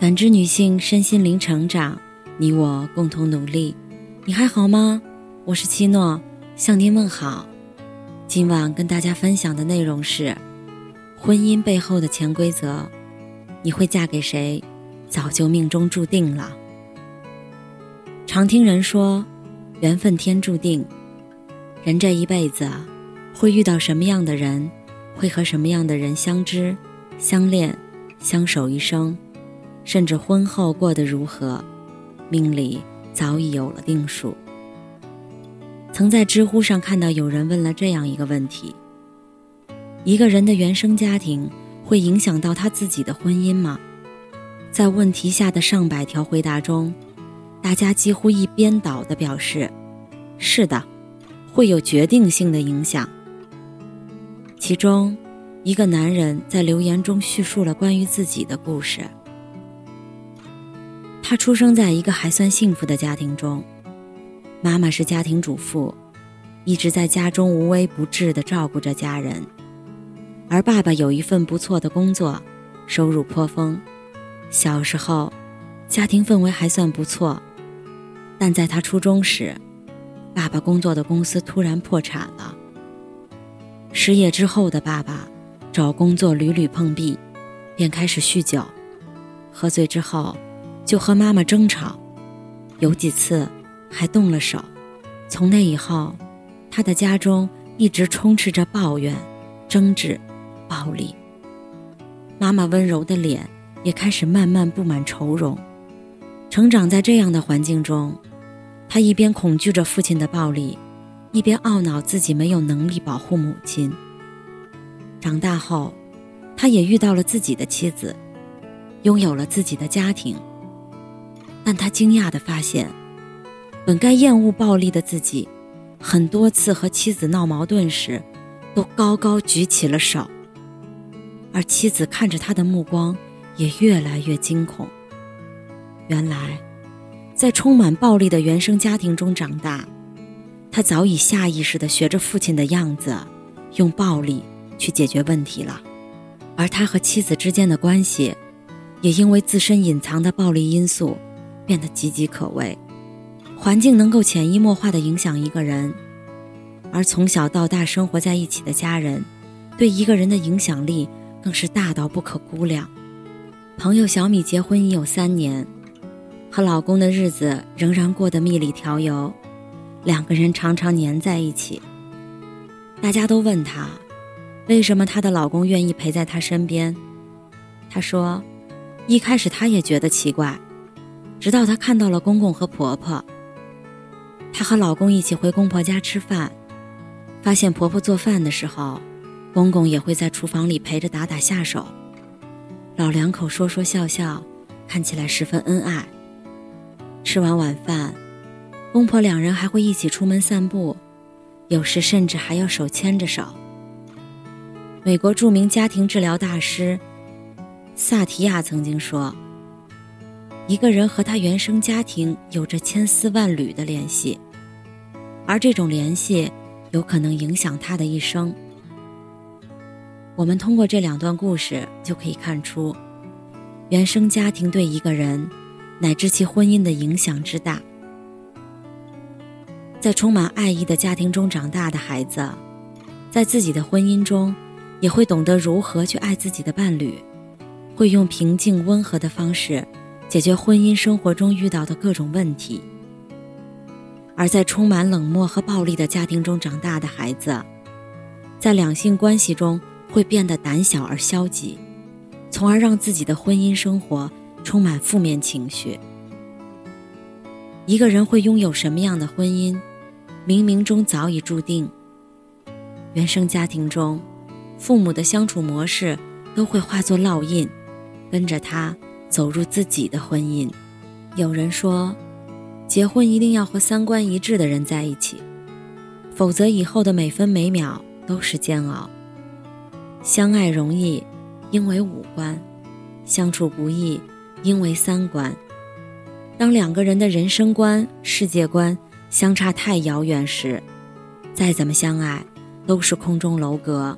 感知女性身心灵成长，你我共同努力。你还好吗？我是七诺，向您问好。今晚跟大家分享的内容是婚姻背后的潜规则。你会嫁给谁，早就命中注定了。常听人说，缘分天注定，人这一辈子会遇到什么样的人，会和什么样的人相知、相恋、相守一生。甚至婚后过得如何，命里早已有了定数。曾在知乎上看到有人问了这样一个问题：一个人的原生家庭会影响到他自己的婚姻吗？在问题下的上百条回答中，大家几乎一边倒的表示：是的，会有决定性的影响。其中，一个男人在留言中叙述了关于自己的故事。他出生在一个还算幸福的家庭中，妈妈是家庭主妇，一直在家中无微不至地照顾着家人，而爸爸有一份不错的工作，收入颇丰。小时候，家庭氛围还算不错，但在他初中时，爸爸工作的公司突然破产了。失业之后的爸爸，找工作屡屡碰壁，便开始酗酒，喝醉之后。就和妈妈争吵，有几次还动了手。从那以后，他的家中一直充斥着抱怨、争执、暴力。妈妈温柔的脸也开始慢慢布满愁容。成长在这样的环境中，他一边恐惧着父亲的暴力，一边懊恼自己没有能力保护母亲。长大后，他也遇到了自己的妻子，拥有了自己的家庭。但他惊讶地发现，本该厌恶暴力的自己，很多次和妻子闹矛盾时，都高高举起了手。而妻子看着他的目光也越来越惊恐。原来，在充满暴力的原生家庭中长大，他早已下意识地学着父亲的样子，用暴力去解决问题了。而他和妻子之间的关系，也因为自身隐藏的暴力因素。变得岌岌可危，环境能够潜移默化地影响一个人，而从小到大生活在一起的家人，对一个人的影响力更是大到不可估量。朋友小米结婚已有三年，和老公的日子仍然过得蜜里调油，两个人常常黏在一起。大家都问她，为什么她的老公愿意陪在她身边？她说，一开始她也觉得奇怪。直到她看到了公公和婆婆，她和老公一起回公婆家吃饭，发现婆婆做饭的时候，公公也会在厨房里陪着打打下手，老两口说说笑笑，看起来十分恩爱。吃完晚饭，公婆两人还会一起出门散步，有时甚至还要手牵着手。美国著名家庭治疗大师萨提亚曾经说。一个人和他原生家庭有着千丝万缕的联系，而这种联系有可能影响他的一生。我们通过这两段故事就可以看出，原生家庭对一个人乃至其婚姻的影响之大。在充满爱意的家庭中长大的孩子，在自己的婚姻中也会懂得如何去爱自己的伴侣，会用平静温和的方式。解决婚姻生活中遇到的各种问题，而在充满冷漠和暴力的家庭中长大的孩子，在两性关系中会变得胆小而消极，从而让自己的婚姻生活充满负面情绪。一个人会拥有什么样的婚姻，冥冥中早已注定。原生家庭中，父母的相处模式都会化作烙印，跟着他。走入自己的婚姻，有人说，结婚一定要和三观一致的人在一起，否则以后的每分每秒都是煎熬。相爱容易，因为五官；相处不易，因为三观。当两个人的人生观、世界观相差太遥远时，再怎么相爱都是空中楼阁，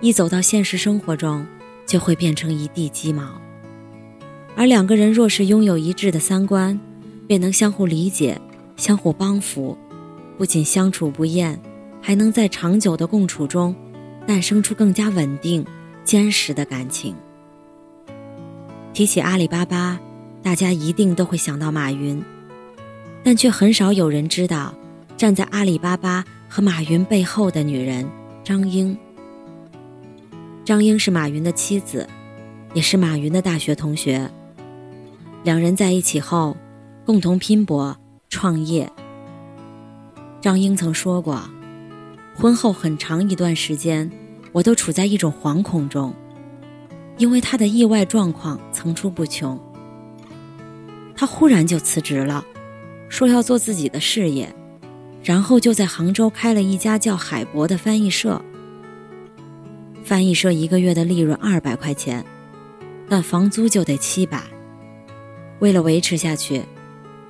一走到现实生活中，就会变成一地鸡毛。而两个人若是拥有一致的三观，便能相互理解、相互帮扶，不仅相处不厌，还能在长久的共处中，诞生出更加稳定、坚实的感情。提起阿里巴巴，大家一定都会想到马云，但却很少有人知道，站在阿里巴巴和马云背后的女人张英。张英是马云的妻子，也是马云的大学同学。两人在一起后，共同拼搏创业。张英曾说过：“婚后很长一段时间，我都处在一种惶恐中。”因为他的意外状况层出不穷，他忽然就辞职了，说要做自己的事业，然后就在杭州开了一家叫海博的翻译社。翻译社一个月的利润二百块钱，但房租就得七百。为了维持下去，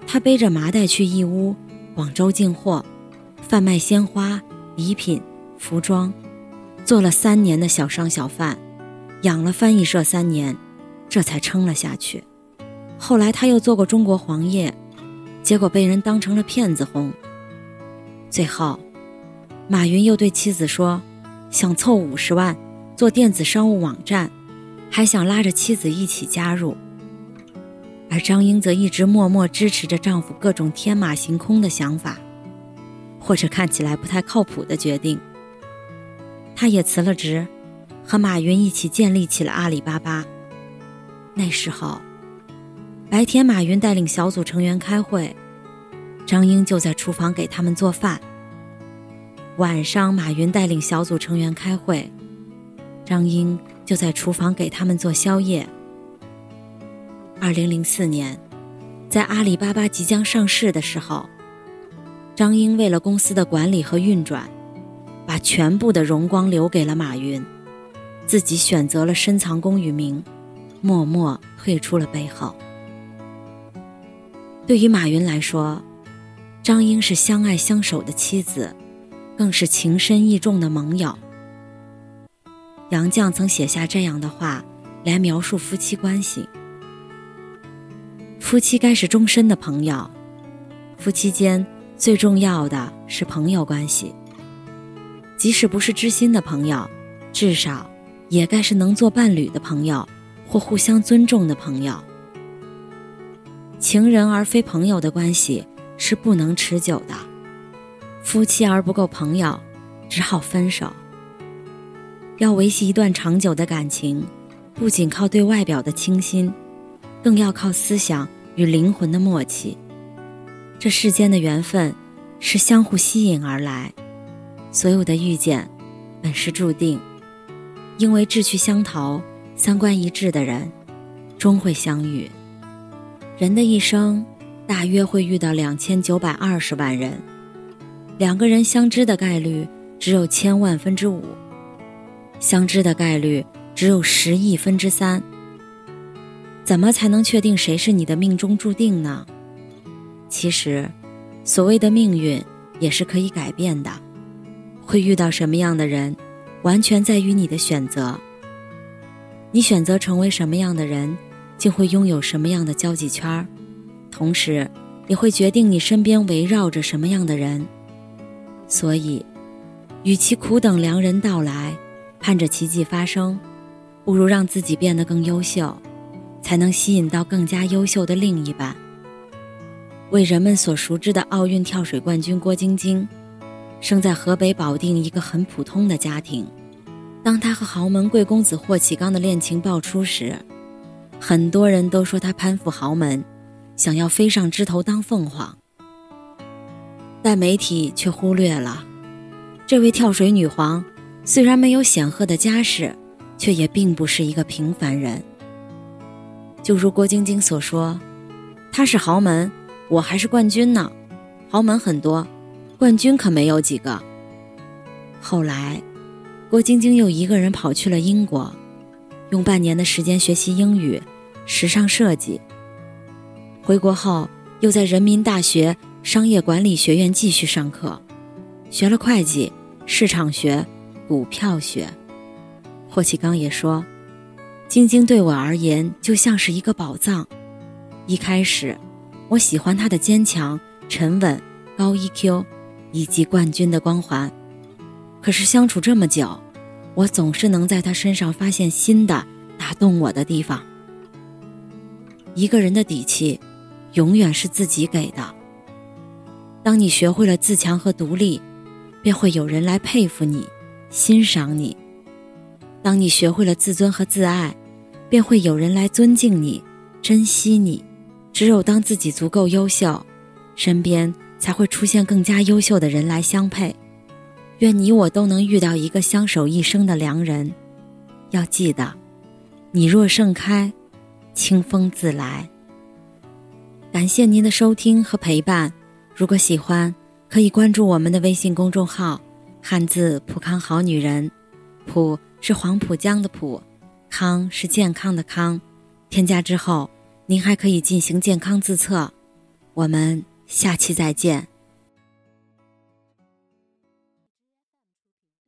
他背着麻袋去义乌、广州进货，贩卖鲜花、礼品、服装，做了三年的小商小贩。养了翻译社三年，这才撑了下去。后来他又做过中国黄页，结果被人当成了骗子哄。最后，马云又对妻子说，想凑五十万做电子商务网站，还想拉着妻子一起加入。而张英则一直默默支持着丈夫各种天马行空的想法，或者看起来不太靠谱的决定。她也辞了职。和马云一起建立起了阿里巴巴。那时候，白天马云带领小组成员开会，张英就在厨房给他们做饭；晚上马云带领小组成员开会，张英就在厨房给他们做宵夜。二零零四年，在阿里巴巴即将上市的时候，张英为了公司的管理和运转，把全部的荣光留给了马云。自己选择了深藏功与名，默默退出了背后。对于马云来说，张英是相爱相守的妻子，更是情深意重的盟友。杨绛曾写下这样的话来描述夫妻关系：夫妻该是终身的朋友，夫妻间最重要的是朋友关系。即使不是知心的朋友，至少。也该是能做伴侣的朋友，或互相尊重的朋友。情人而非朋友的关系是不能持久的，夫妻而不够朋友，只好分手。要维系一段长久的感情，不仅靠对外表的倾心，更要靠思想与灵魂的默契。这世间的缘分是相互吸引而来，所有的遇见本是注定。因为志趣相投、三观一致的人，终会相遇。人的一生，大约会遇到两千九百二十万人，两个人相知的概率只有千万分之五，相知的概率只有十亿分之三。怎么才能确定谁是你的命中注定呢？其实，所谓的命运也是可以改变的，会遇到什么样的人？完全在于你的选择。你选择成为什么样的人，就会拥有什么样的交际圈儿，同时也会决定你身边围绕着什么样的人。所以，与其苦等良人到来，盼着奇迹发生，不如让自己变得更优秀，才能吸引到更加优秀的另一半。为人们所熟知的奥运跳水冠军郭晶晶。生在河北保定一个很普通的家庭。当她和豪门贵公子霍启刚的恋情爆出时，很多人都说她攀附豪门，想要飞上枝头当凤凰。但媒体却忽略了，这位跳水女皇虽然没有显赫的家世，却也并不是一个平凡人。就如郭晶晶所说：“她是豪门，我还是冠军呢。豪门很多。”冠军可没有几个。后来，郭晶晶又一个人跑去了英国，用半年的时间学习英语、时尚设计。回国后，又在人民大学商业管理学院继续上课，学了会计、市场学、股票学。霍启刚也说，晶晶对我而言就像是一个宝藏。一开始，我喜欢她的坚强、沉稳、高 EQ，以及冠军的光环。可是相处这么久，我总是能在她身上发现新的打动我的地方。一个人的底气，永远是自己给的。当你学会了自强和独立，便会有人来佩服你、欣赏你；当你学会了自尊和自爱，便会有人来尊敬你、珍惜你。只有当自己足够优秀，身边才会出现更加优秀的人来相配。愿你我都能遇到一个相守一生的良人。要记得，你若盛开，清风自来。感谢您的收听和陪伴。如果喜欢，可以关注我们的微信公众号“汉字浦康好女人”，浦是黄浦江的浦，康是健康的康。添加之后，您还可以进行健康自测。我们下期再见。